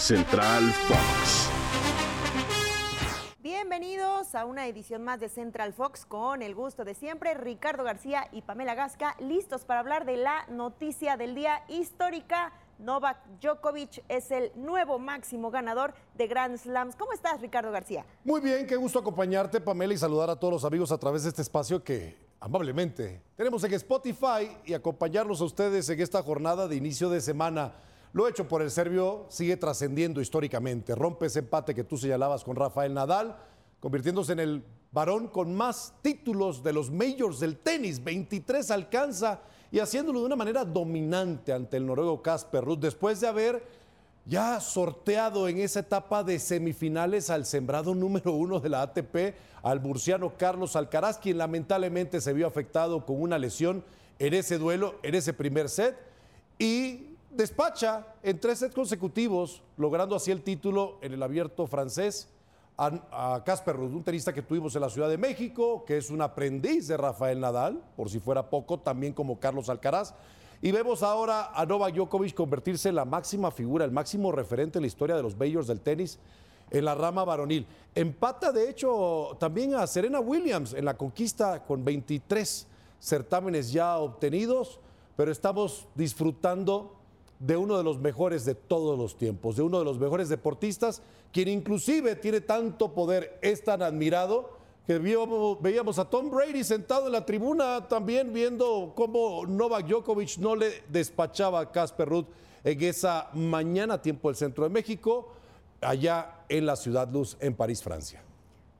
Central Fox. Bienvenidos a una edición más de Central Fox con el gusto de siempre, Ricardo García y Pamela Gasca, listos para hablar de la noticia del día histórica. Novak Djokovic es el nuevo máximo ganador de Grand Slams. ¿Cómo estás, Ricardo García? Muy bien, qué gusto acompañarte, Pamela, y saludar a todos los amigos a través de este espacio que amablemente tenemos en Spotify y acompañarlos a ustedes en esta jornada de inicio de semana. Lo hecho por el serbio sigue trascendiendo históricamente. Rompe ese empate que tú señalabas con Rafael Nadal, convirtiéndose en el varón con más títulos de los majors del tenis. 23 alcanza y haciéndolo de una manera dominante ante el noruego Casper Ruth, después de haber ya sorteado en esa etapa de semifinales al sembrado número uno de la ATP, al murciano Carlos Alcaraz, quien lamentablemente se vio afectado con una lesión en ese duelo, en ese primer set, y despacha en tres sets consecutivos, logrando así el título en el abierto francés a Casper Ruud, un tenista que tuvimos en la Ciudad de México, que es un aprendiz de Rafael Nadal, por si fuera poco, también como Carlos Alcaraz. Y vemos ahora a Novak Djokovic convertirse en la máxima figura, el máximo referente en la historia de los majors del tenis en la rama varonil. Empata, de hecho, también a Serena Williams en la conquista con 23 certámenes ya obtenidos, pero estamos disfrutando de uno de los mejores de todos los tiempos, de uno de los mejores deportistas, quien inclusive tiene tanto poder, es tan admirado, que veíamos a Tom Brady sentado en la tribuna también viendo cómo Novak Djokovic no le despachaba a Casper Ruth en esa mañana tiempo del centro de México, allá en la Ciudad Luz, en París, Francia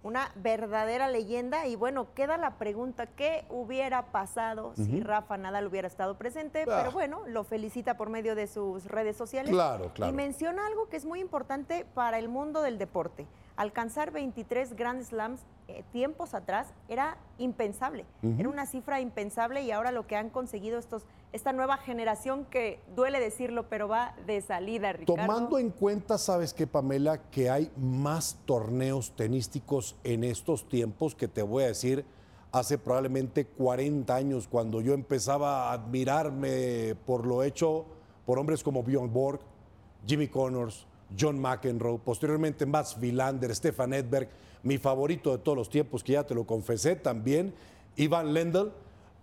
una verdadera leyenda. Y bueno, queda la pregunta, ¿qué hubiera pasado si Rafa Nadal hubiera estado presente? Pero ah. bueno, lo felicita por medio de sus redes sociales. Claro, claro. Y menciona algo que es muy importante para el mundo del deporte. Alcanzar 23 Grand Slams eh, tiempos atrás era impensable. Era una cifra impensable y ahora lo que han conseguido estos esta nueva generación que duele decirlo, pero va de salida, Ricardo. Tomando en cuenta, sabes que Pamela, que hay más torneos tenísticos en estos tiempos que te voy a decir hace probablemente 40 años cuando yo empezaba a admirarme por lo hecho por hombres como Bjorn Borg, Jimmy Connors, John McEnroe, posteriormente Mats Wilander, Stefan Edberg, mi favorito de todos los tiempos que ya te lo confesé también, Ivan Lendl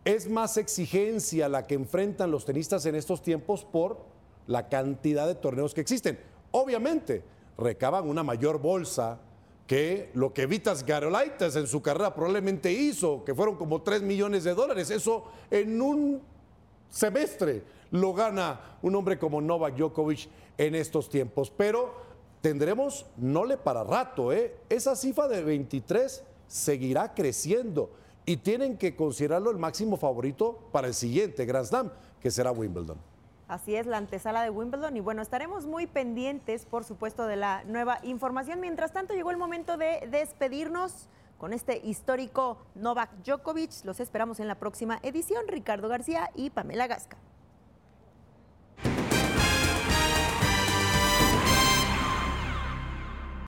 es más exigencia la que enfrentan los tenistas en estos tiempos por la cantidad de torneos que existen. Obviamente, recaban una mayor bolsa que lo que Vitas Garolaitas en su carrera probablemente hizo, que fueron como 3 millones de dólares. Eso en un semestre lo gana un hombre como Novak Djokovic en estos tiempos. Pero tendremos, no le para rato, ¿eh? esa cifra de 23 seguirá creciendo y tienen que considerarlo el máximo favorito para el siguiente Grand Slam, que será Wimbledon. Así es, la antesala de Wimbledon. Y bueno, estaremos muy pendientes, por supuesto, de la nueva información. Mientras tanto, llegó el momento de despedirnos con este histórico Novak Djokovic. Los esperamos en la próxima edición. Ricardo García y Pamela Gasca.